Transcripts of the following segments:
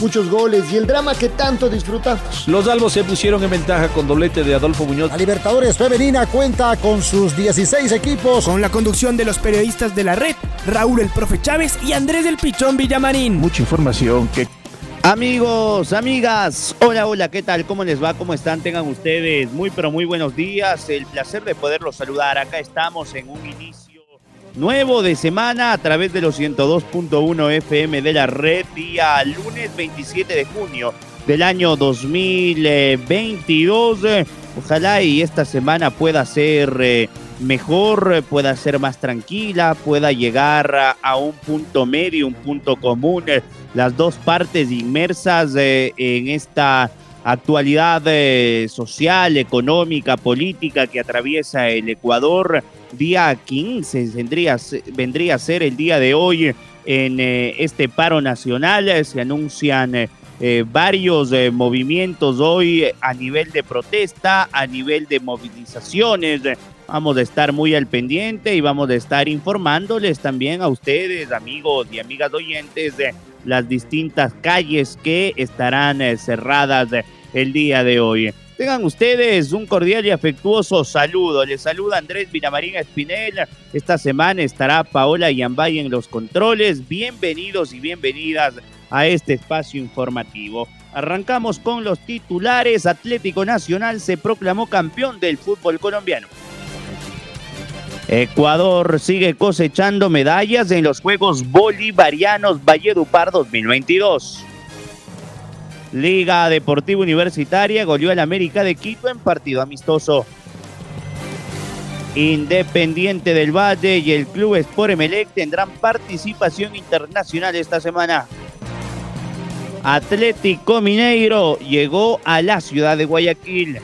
muchos goles y el drama que tanto disfrutamos. Los albos se pusieron en ventaja con doblete de Adolfo Muñoz. La Libertadores Femenina cuenta con sus 16 equipos. Con la conducción de los periodistas de la red, Raúl el Profe Chávez y Andrés del Pichón Villamarín. Mucha información que Amigos, amigas, hola, hola, ¿qué tal? ¿Cómo les va? ¿Cómo están? Tengan ustedes muy, pero muy buenos días. El placer de poderlos saludar. Acá estamos en un inicio nuevo de semana a través de los 102.1 FM de la red, día lunes 27 de junio del año 2022. Ojalá y esta semana pueda ser eh, mejor, pueda ser más tranquila, pueda llegar a, un punto medio, un punto común, las dos partes inmersas eh, en esta actualidad eh, social, económica, política que atraviesa el Ecuador día 15 vendría, a ser el día de hoy en eh, este paro nacional. Se anuncian eh, eh, varios movimientos hoy a nivel de protesta, a nivel de movilizaciones. Vamos a estar muy al pendiente y vamos a estar informándoles también a ustedes, amigos y amigas oyentes, de las distintas calles que estarán cerradas el día de hoy. Tengan ustedes un cordial y afectuoso saludo. Les saluda Andrés Vinamarín Espinel. Esta semana estará Paola Yambay en los controles. Bienvenidos y bienvenidas a este espacio informativo. Arrancamos con los titulares. Atlético Nacional se proclamó campeón del fútbol colombiano. Ecuador sigue cosechando medallas en los Juegos Bolivarianos Valledupar 2022. Liga Deportiva Universitaria goleó al América de Quito en partido amistoso. Independiente del Valle y el Club Sport Emelec tendrán participación internacional esta semana. Atlético Mineiro llegó a la ciudad de Guayaquil.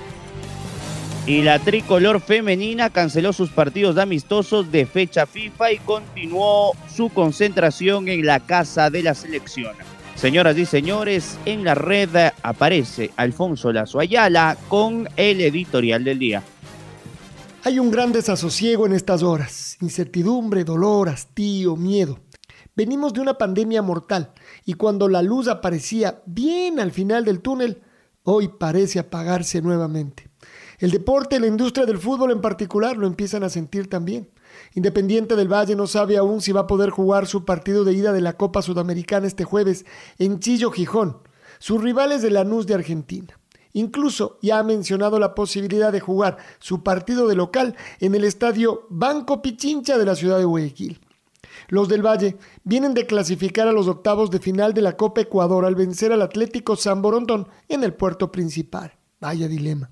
Y la tricolor femenina canceló sus partidos amistosos de fecha FIFA y continuó su concentración en la casa de la selección. Señoras y señores, en la red aparece Alfonso Lazo Ayala con el editorial del día. Hay un gran desasosiego en estas horas, incertidumbre, dolor, hastío, miedo. Venimos de una pandemia mortal y cuando la luz aparecía bien al final del túnel, hoy parece apagarse nuevamente. El deporte, la industria del fútbol en particular lo empiezan a sentir también. Independiente del Valle no sabe aún si va a poder jugar su partido de ida de la Copa Sudamericana este jueves en Chillo, Gijón. Sus rivales de Lanús de Argentina. Incluso ya ha mencionado la posibilidad de jugar su partido de local en el estadio Banco Pichincha de la ciudad de Guayaquil. Los del Valle vienen de clasificar a los octavos de final de la Copa Ecuador al vencer al Atlético San Borondón en el puerto principal. Vaya dilema.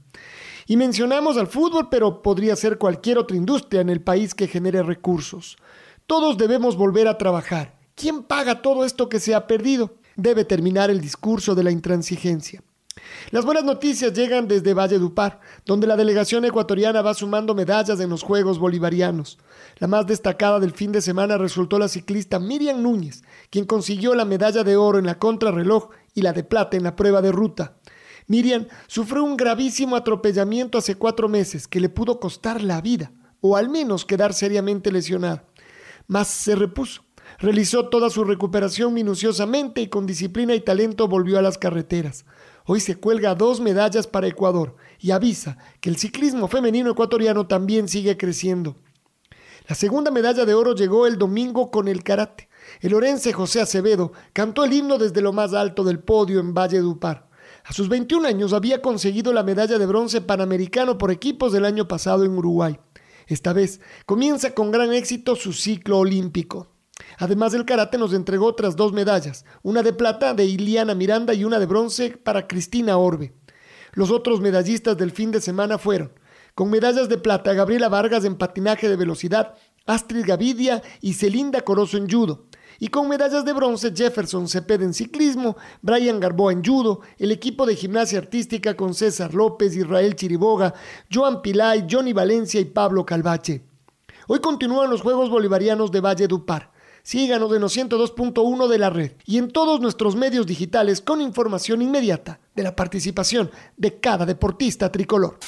Y mencionamos al fútbol, pero podría ser cualquier otra industria en el país que genere recursos. Todos debemos volver a trabajar. ¿Quién paga todo esto que se ha perdido? Debe terminar el discurso de la intransigencia. Las buenas noticias llegan desde Valledupar, donde la delegación ecuatoriana va sumando medallas en los Juegos Bolivarianos. La más destacada del fin de semana resultó la ciclista Miriam Núñez, quien consiguió la medalla de oro en la contrarreloj y la de plata en la prueba de ruta. Miriam sufrió un gravísimo atropellamiento hace cuatro meses que le pudo costar la vida, o al menos quedar seriamente lesionada. Mas se repuso. Realizó toda su recuperación minuciosamente y con disciplina y talento volvió a las carreteras. Hoy se cuelga dos medallas para Ecuador y avisa que el ciclismo femenino ecuatoriano también sigue creciendo. La segunda medalla de oro llegó el domingo con el karate. El orense José Acevedo cantó el himno desde lo más alto del podio en Valle Dupar. A sus 21 años había conseguido la medalla de bronce panamericano por equipos del año pasado en Uruguay. Esta vez comienza con gran éxito su ciclo olímpico. Además del karate nos entregó otras dos medallas, una de plata de Iliana Miranda y una de bronce para Cristina Orbe. Los otros medallistas del fin de semana fueron, con medallas de plata Gabriela Vargas en patinaje de velocidad, Astrid Gavidia y Celinda Corozo en judo, y con medallas de bronce Jefferson Cepeda en ciclismo, Brian Garboa en judo, el equipo de gimnasia artística con César López, Israel Chiriboga, Joan Pilay, Johnny Valencia y Pablo Calvache. Hoy continúan los Juegos Bolivarianos de Valle Dupar. Síganos en los 102.1 de la red y en todos nuestros medios digitales con información inmediata de la participación de cada deportista tricolor.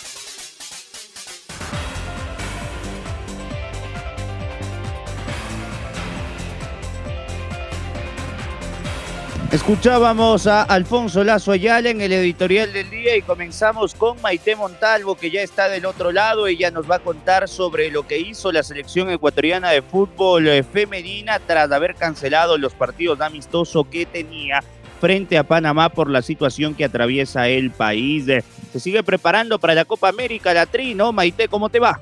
Escuchábamos a Alfonso Lazo Ayala en el editorial del día y comenzamos con Maite Montalvo que ya está del otro lado. Ella nos va a contar sobre lo que hizo la selección ecuatoriana de fútbol eh, femenina tras haber cancelado los partidos amistosos que tenía frente a Panamá por la situación que atraviesa el país. Se sigue preparando para la Copa América, la Tri, ¿no? Maite, ¿cómo te va?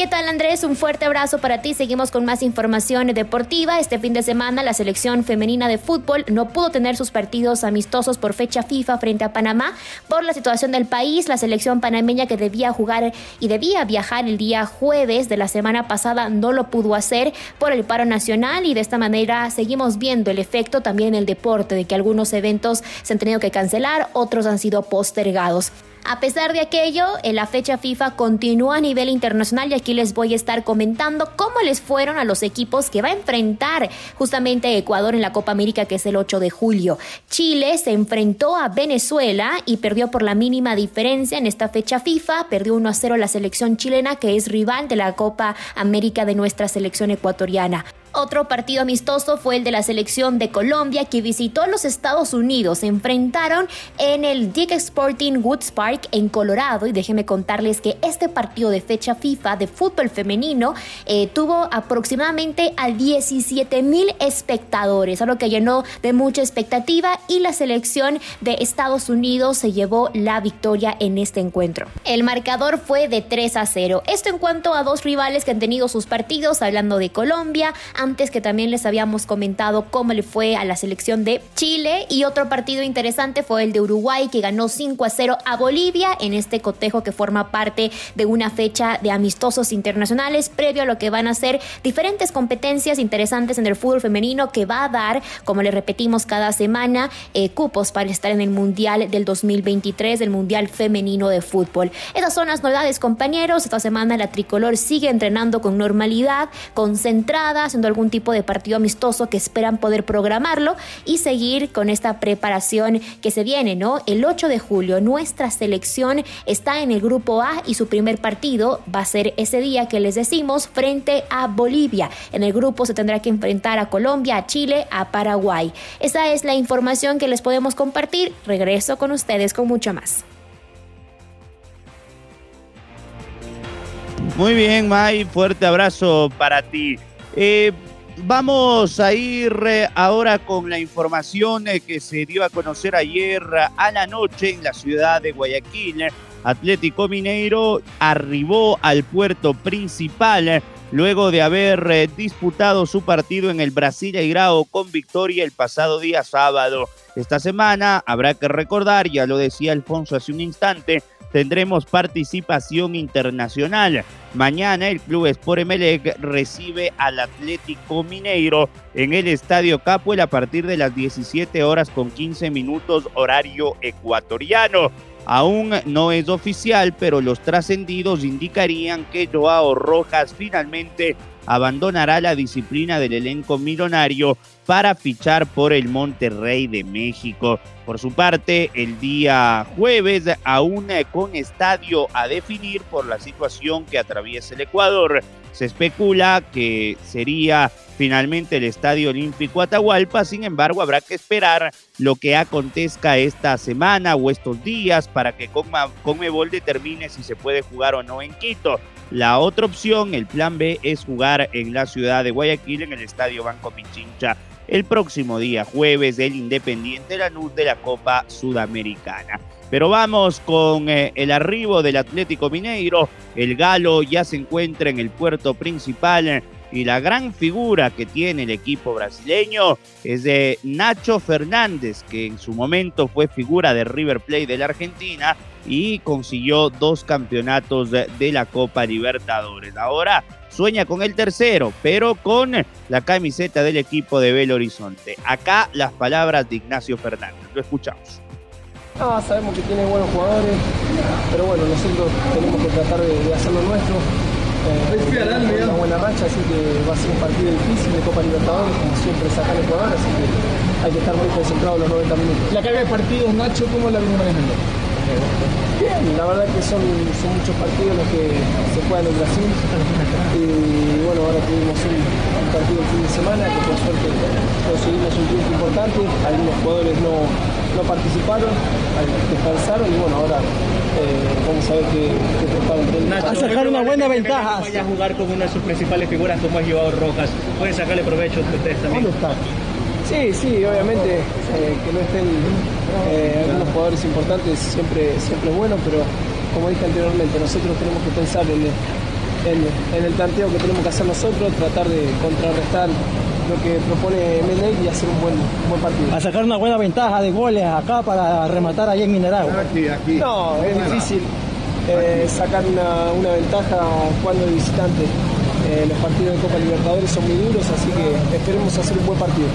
¿Qué tal Andrés? Un fuerte abrazo para ti. Seguimos con más información deportiva. Este fin de semana la selección femenina de fútbol no pudo tener sus partidos amistosos por fecha FIFA frente a Panamá por la situación del país. La selección panameña que debía jugar y debía viajar el día jueves de la semana pasada no lo pudo hacer por el paro nacional y de esta manera seguimos viendo el efecto también en el deporte de que algunos eventos se han tenido que cancelar, otros han sido postergados. A pesar de aquello, en la fecha FIFA continúa a nivel internacional y aquí les voy a estar comentando cómo les fueron a los equipos que va a enfrentar justamente Ecuador en la Copa América que es el 8 de julio. Chile se enfrentó a Venezuela y perdió por la mínima diferencia en esta fecha FIFA, perdió 1 a 0 la selección chilena que es rival de la Copa América de nuestra selección ecuatoriana. Otro partido amistoso fue el de la selección de Colombia que visitó los Estados Unidos. Se enfrentaron en el Dick Sporting Woods Park en Colorado y déjenme contarles que este partido de fecha FIFA de fútbol femenino eh, tuvo aproximadamente a 17 mil espectadores, algo que llenó de mucha expectativa y la selección de Estados Unidos se llevó la victoria en este encuentro. El marcador fue de 3 a 0. Esto en cuanto a dos rivales que han tenido sus partidos, hablando de Colombia, antes que también les habíamos comentado cómo le fue a la selección de Chile y otro partido interesante fue el de Uruguay que ganó 5 a 0 a Bolivia en este cotejo que forma parte de una fecha de amistosos internacionales previo a lo que van a ser diferentes competencias interesantes en el fútbol femenino que va a dar, como le repetimos cada semana, eh, cupos para estar en el Mundial del 2023, del Mundial Femenino de Fútbol. Esas son las novedades compañeros, esta semana la tricolor sigue entrenando con normalidad, concentrada, haciendo algún tipo de partido amistoso que esperan poder programarlo y seguir con esta preparación que se viene, ¿no? El 8 de julio nuestra selección está en el grupo A y su primer partido va a ser ese día que les decimos frente a Bolivia. En el grupo se tendrá que enfrentar a Colombia, a Chile, a Paraguay. Esa es la información que les podemos compartir. Regreso con ustedes con mucho más. Muy bien, May, fuerte abrazo para ti. Eh, vamos a ir eh, ahora con la información eh, que se dio a conocer ayer a la noche en la ciudad de Guayaquil. Atlético Mineiro arribó al puerto principal luego de haber disputado su partido en el Brasil Grau con victoria el pasado día sábado. Esta semana habrá que recordar, ya lo decía Alfonso hace un instante, tendremos participación internacional. Mañana el Club Sport Emelec recibe al Atlético Mineiro en el Estadio Capuel a partir de las 17 horas con 15 minutos horario ecuatoriano. Aún no es oficial, pero los trascendidos indicarían que Joao Rojas finalmente abandonará la disciplina del elenco millonario para fichar por el Monterrey de México. Por su parte, el día jueves, aún con estadio a definir por la situación que atraviesa el Ecuador, se especula que sería finalmente el Estadio Olímpico Atahualpa, sin embargo habrá que esperar lo que acontezca esta semana o estos días para que Conmebol determine si se puede jugar o no en Quito. La otra opción, el plan B, es jugar en la ciudad de Guayaquil en el Estadio Banco Pichincha el próximo día jueves el Independiente Lanús de la Copa Sudamericana. Pero vamos con eh, el arribo del Atlético Mineiro. El Galo ya se encuentra en el puerto principal y la gran figura que tiene el equipo brasileño es de Nacho Fernández, que en su momento fue figura de River Plate de la Argentina y consiguió dos campeonatos de, la Copa Libertadores. Ahora sueña con el tercero, pero con la camiseta del equipo de Belo Horizonte. Acá las palabras de Ignacio Fernández. Lo escuchamos. sabemos que tiene buenos jugadores, pero bueno, nosotros tenemos que tratar de, de hacer lo nuestro una buena racha, así que va a ser un partido difícil de Copa Libertadores, como siempre sacar el jugador, así que hay que estar muy concentrado los 90 minutos. La carga de partidos, Nacho, ¿cómo la viene manejando? Bien, la verdad que son, son muchos partidos los que se juegan en Brasil. Y bueno, ahora tuvimos un, un partido el fin de semana que por suerte conseguimos un triunfo importante. Algunos jugadores no, no participaron, descansaron y bueno, ahora eh, vamos a ver qué, qué prepara. A sacar una buena ventaja. Vaya a jugar con una de sus principales figuras como es Joao Rojas. Pueden sacarle provecho a ustedes también. ¿Dónde está? Sí, sí, obviamente eh, que no estén eh, algunos jugadores importantes siempre, siempre es bueno, pero como dije anteriormente, nosotros tenemos que pensar en el, en- en el planteo que tenemos que hacer nosotros, tratar de contrarrestar lo que propone Meneg y hacer un buen, un buen partido. A sacar una buena ventaja de goles acá para rematar ahí en Mineragua. No, es difícil eh, sacar una, una ventaja cuando de visitante. Eh, los partidos de Copa Libertadores son muy duros, así que esperemos hacer un buen partido.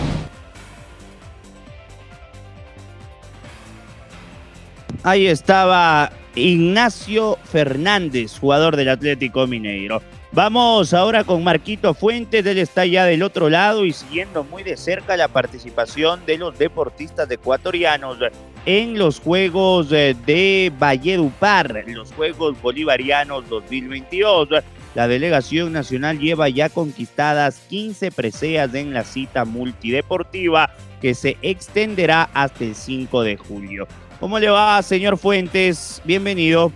Ahí estaba Ignacio Fernández, jugador del Atlético Mineiro. Vamos ahora con Marquito Fuentes, él está ya del otro lado y siguiendo muy de cerca la participación de los deportistas ecuatorianos en los Juegos eh, de Valledupar, los Juegos Bolivarianos 2022. La delegación nacional lleva ya conquistadas 15 preseas en la cita multideportiva que se extenderá hasta el 5 de julio. ¿Cómo le va, señor Fuentes? Bienvenido.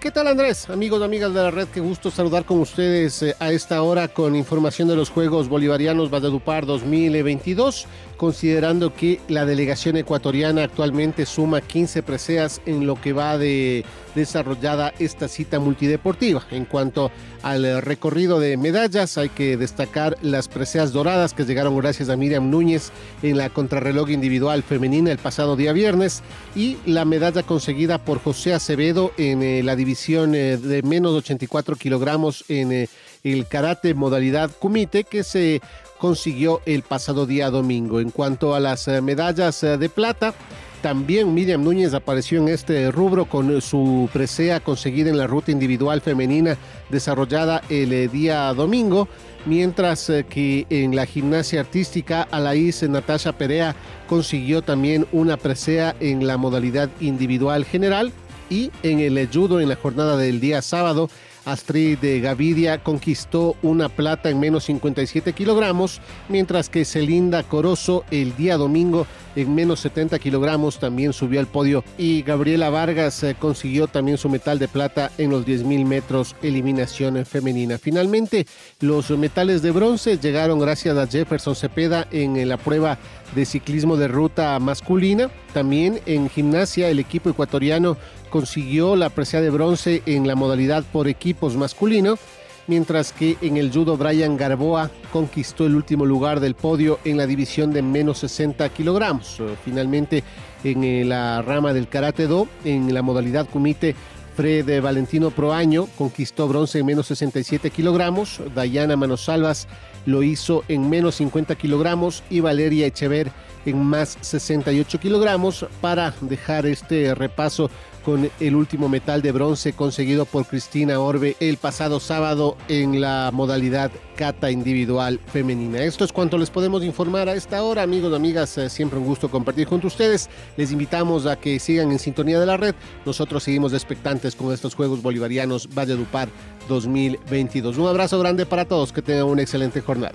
¿Qué tal Andrés? Amigos, amigas de la red, qué gusto saludar con ustedes eh, a esta hora con información de los Juegos Bolivarianos Valledupar 2022, considerando que la delegación ecuatoriana actualmente suma 15 preseas en lo que va de desarrollada esta cita multideportiva. En cuanto al recorrido de medallas, hay que destacar las preseas doradas que llegaron gracias a Miriam Núñez en la contrarreloj individual femenina el pasado día viernes y la medalla conseguida por José Acevedo en eh, la división eh, de menos de 84 kilogramos en eh, el karate modalidad kumite que se consiguió el pasado día domingo. En cuanto a las eh, medallas eh, de plata, también Miriam Núñez apareció en este rubro con su presea conseguida en la ruta individual femenina desarrollada el eh, día domingo, mientras que en la gimnasia artística Alaís Natasha Perea consiguió también una presea en la modalidad individual general y en el judo en la jornada del día sábado Astrid de Gavidia conquistó una plata en menos 57 kilogramos, mientras que Celinda Corozo el día domingo en menos 70 kilogramos también subió al podio y Gabriela Vargas eh, consiguió también su metal de plata en los 10.000 metros eliminación femenina. Finalmente, los metales de bronce llegaron gracias a Jefferson Cepeda en eh, la prueba de ciclismo de ruta masculina. También en gimnasia el equipo ecuatoriano consiguió la presea de bronce en la modalidad por equipos masculino, mientras que en el judo Brian Garboa conquistó el último lugar del podio en la división de menos 60 kilogramos. Eh, Finalmente en eh, la rama del karate do, en la modalidad kumite, Fred Valentino Proaño conquistó bronce en menos 67 kilogramos, Dayana Manosalvas lo hizo en menos 50 kilogramos y Valeria Echever en más 68 kilogramos para dejar este repaso con el último metal de bronce conseguido por Cristina Orbe el pasado sábado en la modalidad cata individual femenina. Esto es cuanto les podemos informar a esta hora, amigos amigas. eh, Siempre un gusto compartir junto ustedes. Les invitamos a que sigan en sintonía de la red. Nosotros seguimos expectantes con estos Juegos Bolivarianos Valledupar 2022. Un abrazo grande para todos. Que tengan una excelente jornada.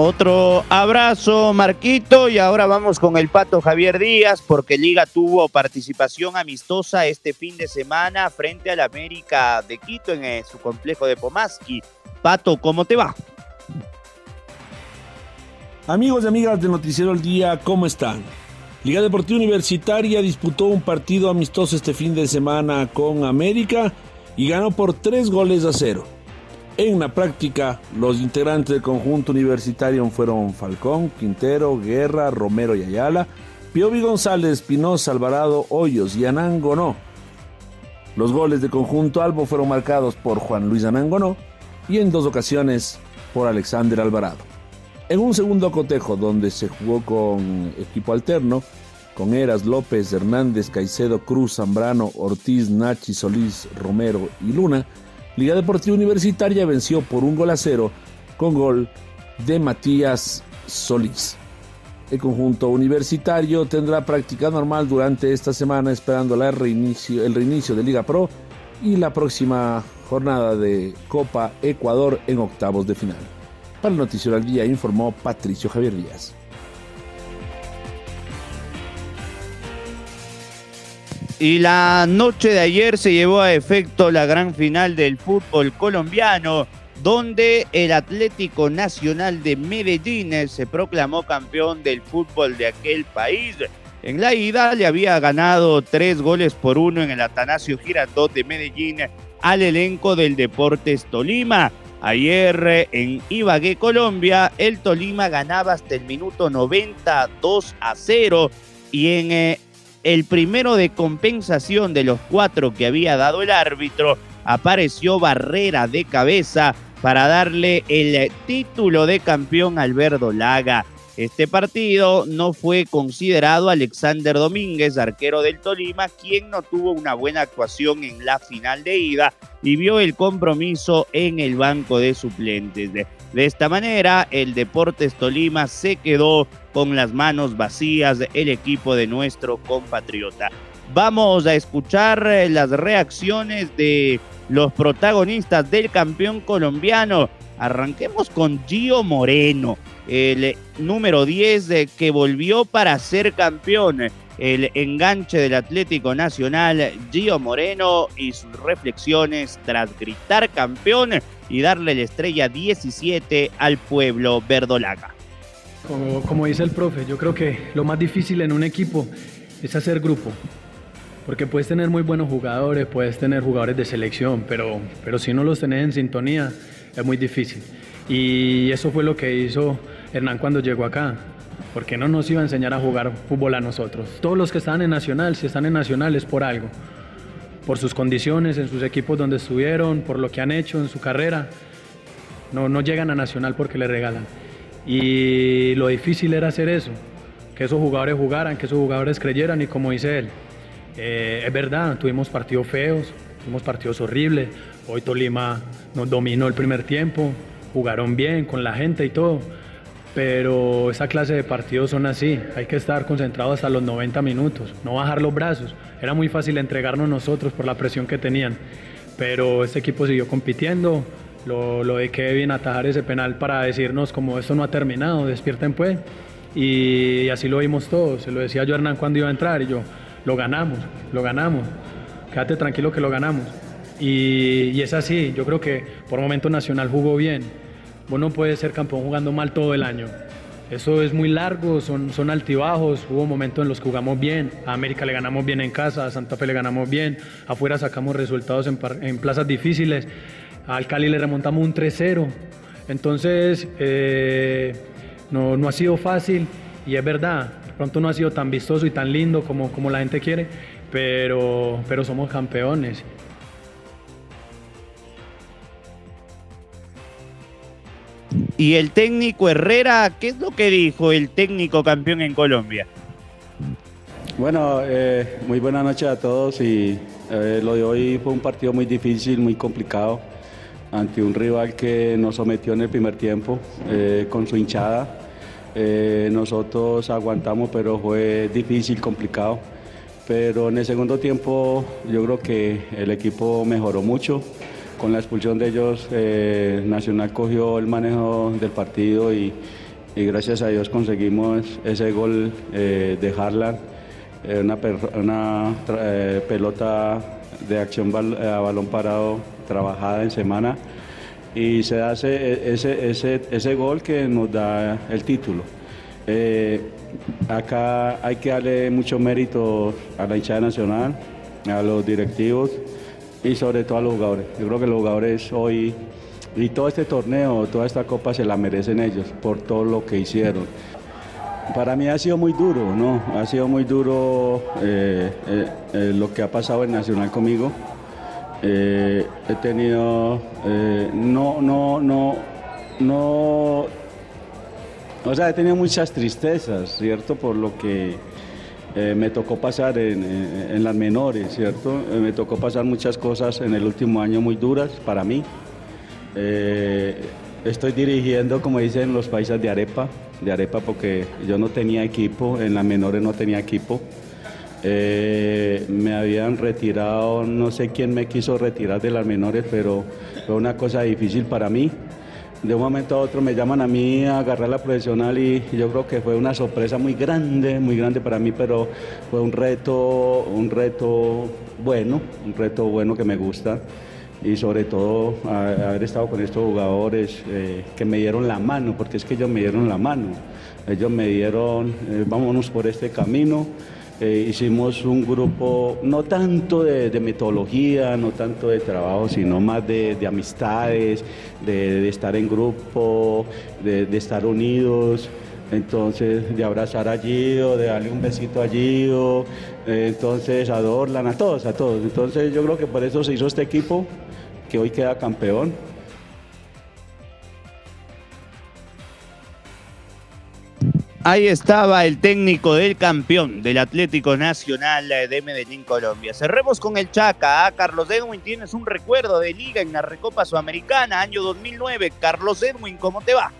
Otro abrazo, Marquito. Y ahora vamos con el pato Javier Díaz, porque Liga tuvo participación amistosa este fin de semana frente al América de Quito en eh, su complejo de Pomaski. Pato, ¿cómo te va? Amigos y amigas de Noticiero El Día, ¿cómo están? Liga Deportiva Universitaria disputó un partido amistoso este fin de semana con América y ganó por tres goles a cero. En la práctica, los integrantes del conjunto universitario fueron Falcón, Quintero, Guerra, Romero y Ayala, Piovi González, Espinosa, Alvarado, Hoyos y Anangonó. Los goles de conjunto Albo fueron marcados por Juan Luis Anangonó y en dos ocasiones por Alexander Alvarado. En un segundo cotejo donde se jugó con equipo alterno, con Eras, López, Hernández, Caicedo, Cruz, Zambrano, Ortiz, Nachi, Solís, Romero y Luna, Liga Deportiva Universitaria venció por un gol a cero con gol de Matías Solís. El conjunto universitario tendrá práctica normal durante esta semana esperando el reinicio, el reinicio de Liga Pro y la próxima jornada de Copa Ecuador en octavos de final. Para el Noticiero al Día informó Patricio Javier Díaz. Y la noche de ayer se llevó a efecto la gran final del fútbol colombiano, donde el Atlético Nacional de Medellín se proclamó campeón del fútbol de aquel país. En la ida le había ganado tres goles por uno en el Atanasio Girardot de Medellín al elenco del Deportes Tolima. Ayer en Ibagué, Colombia, el Tolima ganaba hasta el minuto 90 2 a 0 y en eh, el primero de compensación de los cuatro que había dado el árbitro, apareció Barrera de cabeza para darle el título de campeón al Verdolaga. Este partido no fue considerado Alexander Domínguez, arquero del Tolima, quien no tuvo una buena actuación en la final de ida y vio el compromiso en el banco de suplentes. De, esta manera, el Deportes Tolima se quedó con las manos vacías el equipo de nuestro compatriota. Vamos a escuchar eh, las reacciones de los protagonistas del campeón colombiano. Arranquemos con Gio Moreno el número 10 que volvió para ser campeón. El enganche del Atlético Nacional, Gio Moreno, y sus reflexiones tras gritar campeón y darle la estrella 17 al pueblo verdolaga. Como, como dice el profe, yo creo que lo más difícil en un equipo es hacer grupo. Porque puedes tener muy buenos jugadores, puedes tener jugadores de selección, pero, pero si no los tenés en sintonía es muy difícil. Y eso fue lo que hizo Hernán cuando llegó acá, porque no nos iba a enseñar a jugar fútbol a nosotros. Todos los que están en Nacional, si están en Nacional es por algo, por sus condiciones, en sus equipos donde estuvieron, por lo que han hecho en su carrera. No, no llegan a Nacional porque le regalan. Y lo difícil era hacer eso, que esos jugadores jugaran, que esos jugadores creyeran y como dice él, eh, es verdad, tuvimos partidos feos, tuvimos partidos horribles, hoy Tolima nos dominó el primer tiempo, jugaron bien con la gente y todo, pero esa clase de partidos son así, hay que estar concentrado hasta los 90 minutos, no bajar los brazos. Era muy fácil entregarnos nosotros por la presión que tenían, pero este equipo siguió compitiendo, lo, lo de Kevin atajar ese penal para decirnos como esto no ha terminado, despierten pues, y, así lo vimos todos, se lo decía yo a Hernán cuando iba a entrar y yo, lo ganamos, lo ganamos, quédate tranquilo que lo ganamos. Y, es así, yo creo que por momento Nacional jugó bien, Vos no puedes ser campeón jugando mal todo el año. Eso es muy largo, son, son altibajos. Hubo momentos en los que jugamos bien. A América le ganamos bien en casa, a Santa Fe le ganamos bien. Afuera sacamos resultados en, en plazas difíciles. Al Cali le remontamos un 3-0. Entonces, eh, no, no, ha sido fácil y es verdad. Pronto no ha sido tan vistoso y tan lindo como, como la gente quiere, pero, pero somos campeones Y el técnico Herrera, ¿qué es lo que dijo el técnico campeón en Colombia? Bueno, eh, muy buena noche a todos y eh, lo de hoy fue un partido muy difícil, muy complicado, ante un rival que nos sometió en el primer tiempo eh, con su hinchada. Nosotros aguantamos, pero fue difícil, complicado. Pero en el segundo tiempo yo creo que el equipo mejoró mucho. Con la expulsión de ellos, eh, Nacional cogió el manejo del partido y, gracias a Dios conseguimos ese gol eh, de Harlan, eh, una, pelota de acción a balón parado trabajada en semana y se hace ese, ese, ese gol que nos da el título. acá hay que darle mucho mérito a la hinchada nacional, a los directivos y sobre todo a los jugadores. Yo creo que los jugadores hoy y todo este torneo, toda esta copa se la merecen ellos por todo lo que hicieron. Para mí ha sido muy duro, ¿no? Ha sido muy duro eh, eh, eh, lo que ha pasado en Nacional conmigo. He tenido, no, no, no, no, o sea, he tenido muchas tristezas, ¿cierto? Por lo que Eh, me tocó pasar en, en- las menores, ¿cierto? Eh, me tocó pasar muchas cosas en el último año muy duras para mí. Eh, estoy dirigiendo, como dicen los países de arepa, de arepa porque yo no tenía equipo, en las menores no tenía equipo. Eh, me habían retirado, no sé quién me quiso retirar de las menores, pero fue una cosa difícil para mí. De un momento a otro me llaman a mí a agarrar la profesional y yo creo que fue una sorpresa muy grande, muy grande para mí, pero fue un reto, un reto bueno, un reto bueno que me gusta y sobre todo haber estado con estos jugadores eh, que me dieron la mano, porque es que ellos me dieron la mano, ellos me dieron, eh, vámonos por este camino. Eh, hicimos un grupo no tanto de, de metodología, no tanto de trabajo, sino más de, de amistades, de, estar en grupo, de, estar unidos. Entonces, de abrazar a Gio, de darle un besito a Gio, eh, entonces a Dorlan, a todos, a todos. Entonces, yo creo que por eso se hizo este equipo, que hoy queda campeón. Ahí estaba el técnico del campeón del Atlético Nacional de Medellín, Colombia. Cerremos con el Chaca. ¿ah? Carlos Edwin, tienes un recuerdo de liga en la Recopa Sudamericana, año 2009. Carlos Edwin, ¿cómo te va?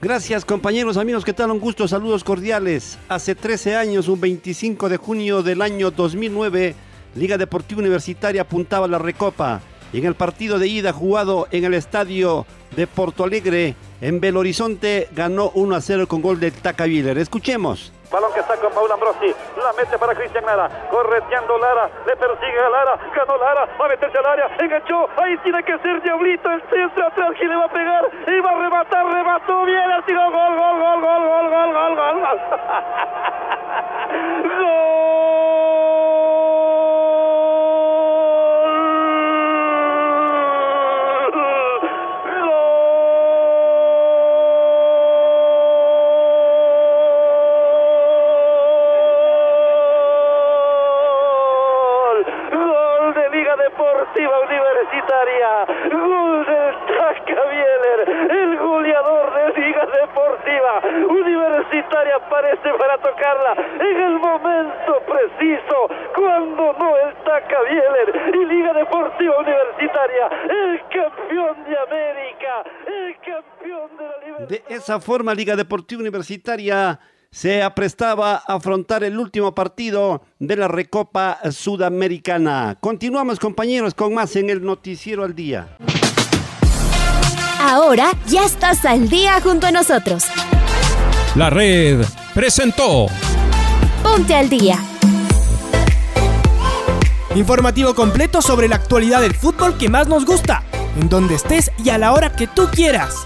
Gracias compañeros, amigos, ¿qué tal? Un gusto, saludos cordiales. Hace 13 años, un 25 de junio del año 2009, Liga Deportiva Universitaria apuntaba la Recopa. En el partido de ida jugado en el estadio de Porto Alegre, en Belo Horizonte ganó 1 a 0 con gol de Taca Wheeler. Escuchemos. Balón que está con Paul Ambrosi. La mete para Cristian Lara. Correteando Lara. Le persigue a Lara. Ganó Lara. Va a meterse al área. Enganchó. Ahí tiene que ser Diablito. El centro atrás. que le va a pegar? Y va a rematar. Remató bien. Ha sido gol, gol, gol, gol, gol, gol, gol, gol. ¡Gol! Esa forma, Liga Deportiva Universitaria se aprestaba a afrontar el último partido de la Recopa Sudamericana. Continuamos, compañeros, con más en el Noticiero al Día. Ahora ya estás al día junto a nosotros. La red presentó Ponte al día. Informativo completo sobre la actualidad del fútbol que más nos gusta, en donde estés y a la hora que tú quieras.